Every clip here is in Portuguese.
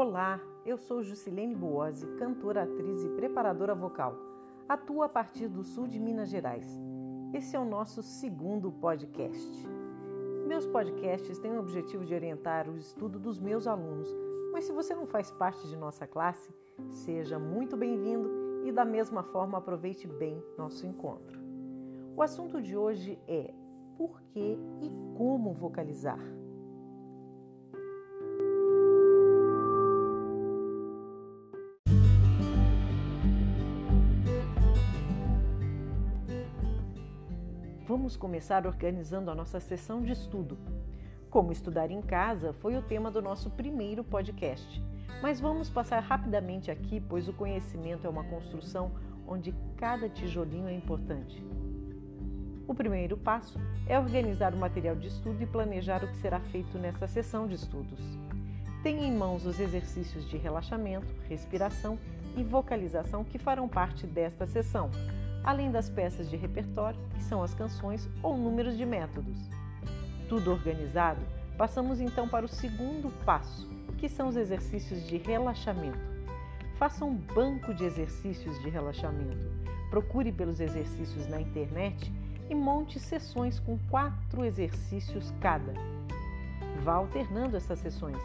Olá, eu sou Jusilene Buozzi, cantora, atriz e preparadora vocal. Atuo a partir do sul de Minas Gerais. Esse é o nosso segundo podcast. Meus podcasts têm o objetivo de orientar o estudo dos meus alunos, mas se você não faz parte de nossa classe, seja muito bem-vindo e da mesma forma aproveite bem nosso encontro. O assunto de hoje é por que e como vocalizar. Vamos começar organizando a nossa sessão de estudo. Como estudar em casa foi o tema do nosso primeiro podcast, mas vamos passar rapidamente aqui, pois o conhecimento é uma construção onde cada tijolinho é importante. O primeiro passo é organizar o material de estudo e planejar o que será feito nessa sessão de estudos. Tenha em mãos os exercícios de relaxamento, respiração e vocalização que farão parte desta sessão, além das peças de repertório, que são as canções ou números de métodos. Tudo organizado, passamos então para o segundo passo, que são os exercícios de relaxamento. Faça um banco de exercícios de relaxamento. Procure pelos exercícios na internet e monte sessões com quatro exercícios cada. Vá alternando essas sessões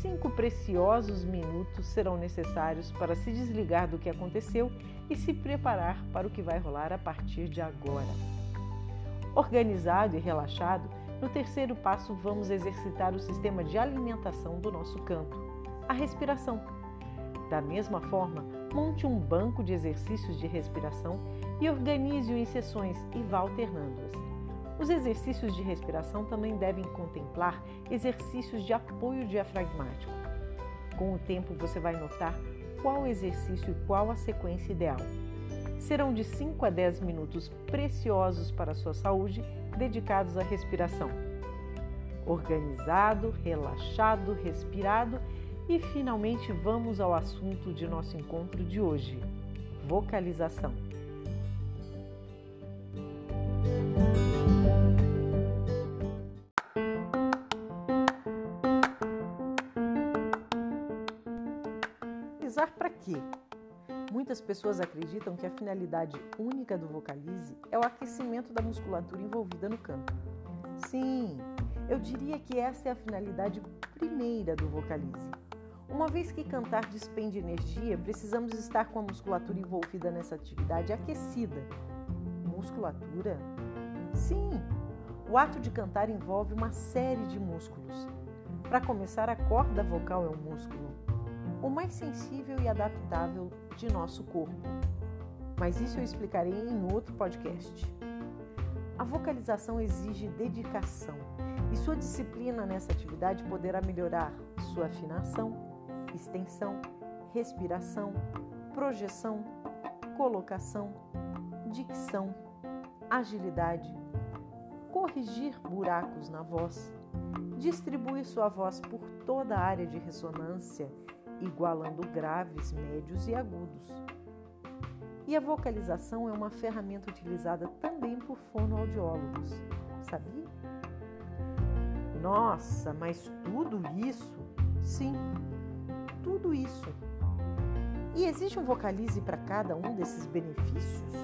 cinco preciosos minutos serão necessários para se desligar do que aconteceu e se preparar para o que vai rolar a partir de agora. Organizado e relaxado, no terceiro passo vamos exercitar o sistema de alimentação do nosso canto, a respiração. Da mesma forma, monte um banco de exercícios de respiração e organize-o em sessões e vá alternando-as. Os exercícios de respiração também devem contemplar exercícios de apoio diafragmático. Com o tempo, você vai notar qual exercício e qual a sequência ideal. Serão de 5 a 10 minutos preciosos para a sua saúde dedicados à respiração. Organizado, relaxado, respirado e finalmente vamos ao assunto de nosso encontro de hoje: vocalização. Muitas pessoas acreditam que a finalidade única do vocalize é o aquecimento da musculatura envolvida no canto. Sim, eu diria que essa é a finalidade primeira do vocalize. Uma vez que cantar despende energia, precisamos estar com a musculatura envolvida nessa atividade aquecida. Musculatura? Sim, o ato de cantar envolve uma série de músculos. Para começar, a corda vocal é um músculo o mais sensível e adaptável de nosso corpo. Mas isso eu explicarei em outro podcast. A vocalização exige dedicação e sua disciplina nessa atividade poderá melhorar sua afinação, extensão, respiração, projeção, colocação, dicção, agilidade, corrigir buracos na voz, distribuir sua voz por toda a área de ressonância igualando graves, médios e agudos. E a vocalização é uma ferramenta utilizada também por fonoaudiólogos, sabia? Nossa, mas tudo isso? Sim, tudo isso. E existe um vocalize para cada um desses benefícios?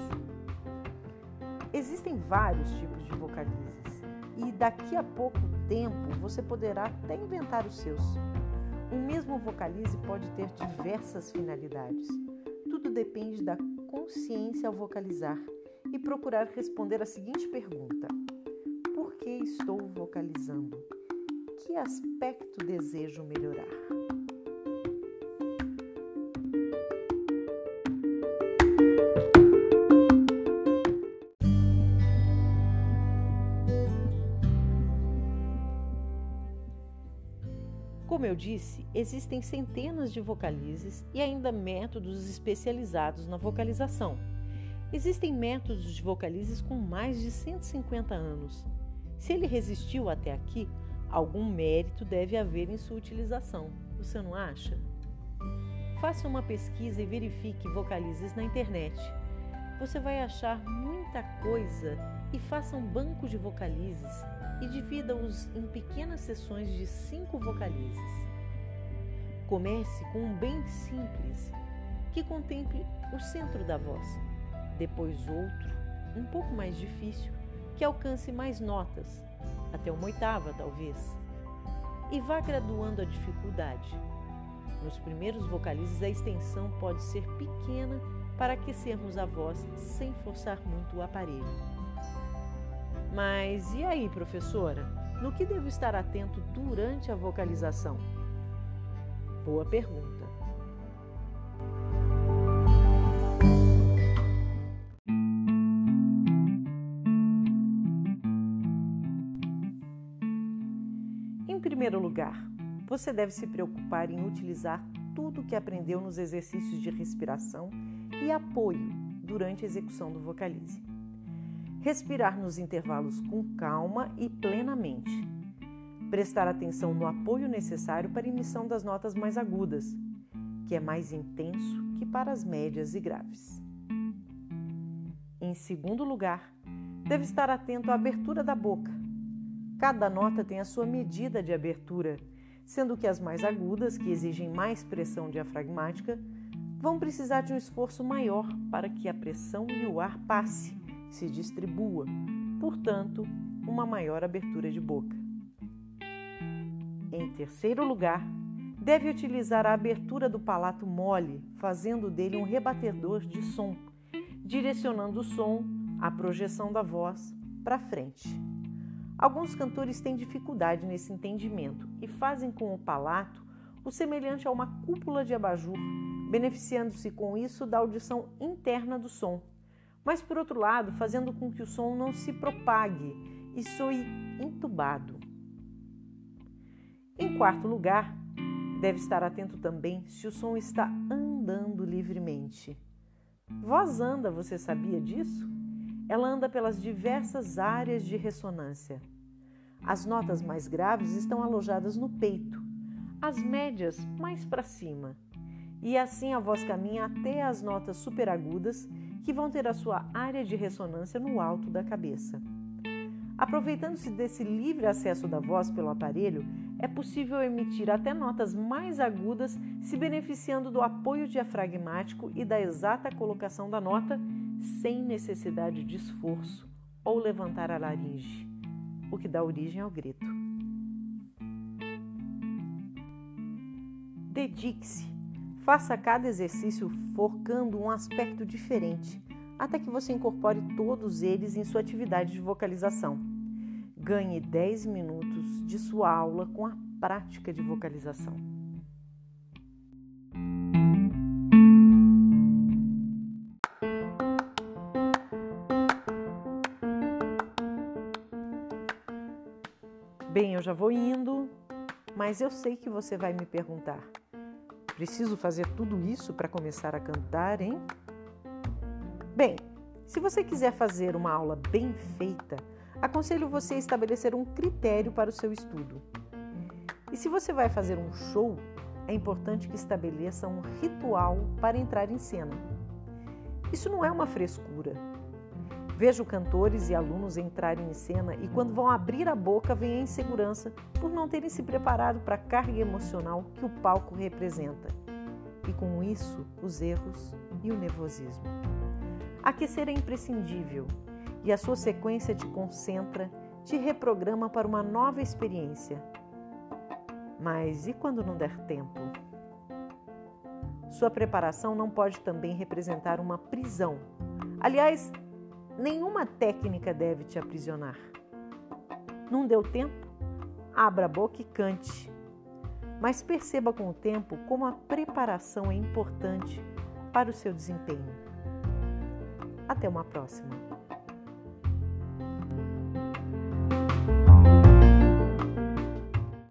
Existem vários tipos de vocalizes e daqui a pouco tempo você poderá até inventar os seus. Um mesmo vocalize pode ter diversas finalidades. Tudo depende da consciência ao vocalizar e procurar responder a seguinte pergunta: Por que estou vocalizando? Que aspecto desejo melhorar? Como eu disse, existem centenas de vocalizes e ainda métodos especializados na vocalização. Existem métodos de vocalizes com mais de 150 anos. Se ele resistiu até aqui, algum mérito deve haver em sua utilização. Você não acha? Faça uma pesquisa e verifique vocalizes na internet. Você vai achar muita coisa e faça um banco de vocalizes e divida-os em pequenas sessões de cinco vocalizes. Comece com um bem simples, que contemple o centro da voz, depois outro, um pouco mais difícil, que alcance mais notas, até uma oitava talvez, e vá graduando a dificuldade. Nos primeiros vocalizes, a extensão pode ser pequena para aquecermos a voz sem forçar muito o aparelho. Mas e aí, professora? No que devo estar atento durante a vocalização? Boa pergunta. Em primeiro lugar, você deve se preocupar em utilizar tudo o que aprendeu nos exercícios de respiração e apoio durante a execução do vocalize. Respirar nos intervalos com calma e plenamente. Prestar atenção no apoio necessário para a emissão das notas mais agudas, que é mais intenso que para as médias e graves. Em segundo lugar, deve estar atento à abertura da boca. Cada nota tem a sua medida de abertura, sendo que as mais agudas, que exigem mais pressão diafragmática, vão precisar de um esforço maior para que a pressão e o ar passe, se distribua, portanto, uma maior abertura de boca. Em terceiro lugar, deve utilizar a abertura do palato mole, fazendo dele um rebatedor de som, direcionando o som, a projeção da voz, para frente. Alguns cantores têm dificuldade nesse entendimento e fazem com o palato o semelhante a uma cúpula de abajur beneficiando-se com isso da audição interna do som, mas por outro lado, fazendo com que o som não se propague e soe entubado. Em quarto lugar, deve estar atento também se o som está andando livremente. Voz anda, você sabia disso? Ela anda pelas diversas áreas de ressonância. As notas mais graves estão alojadas no peito, as médias mais para cima e assim a voz caminha até as notas superagudas, que vão ter a sua área de ressonância no alto da cabeça. Aproveitando-se desse livre acesso da voz pelo aparelho, é possível emitir até notas mais agudas, se beneficiando do apoio diafragmático e da exata colocação da nota, sem necessidade de esforço ou levantar a laringe, o que dá origem ao grito. Dedique-se Faça cada exercício focando um aspecto diferente, até que você incorpore todos eles em sua atividade de vocalização. Ganhe 10 minutos de sua aula com a prática de vocalização. Bem, eu já vou indo, mas eu sei que você vai me perguntar. Preciso fazer tudo isso para começar a cantar, hein? Bem, se você quiser fazer uma aula bem feita, aconselho você a estabelecer um critério para o seu estudo. E se você vai fazer um show, é importante que estabeleça um ritual para entrar em cena. Isso não é uma frescura. Vejo cantores e alunos entrarem em cena e, quando vão abrir a boca, vem a insegurança por não terem se preparado para a carga emocional que o palco representa. E com isso, os erros e o nervosismo. Aquecer é imprescindível e a sua sequência te concentra, te reprograma para uma nova experiência. Mas e quando não der tempo? Sua preparação não pode também representar uma prisão. Aliás, Nenhuma técnica deve te aprisionar. Não deu tempo? Abra a boca e cante. Mas perceba com o tempo como a preparação é importante para o seu desempenho. Até uma próxima!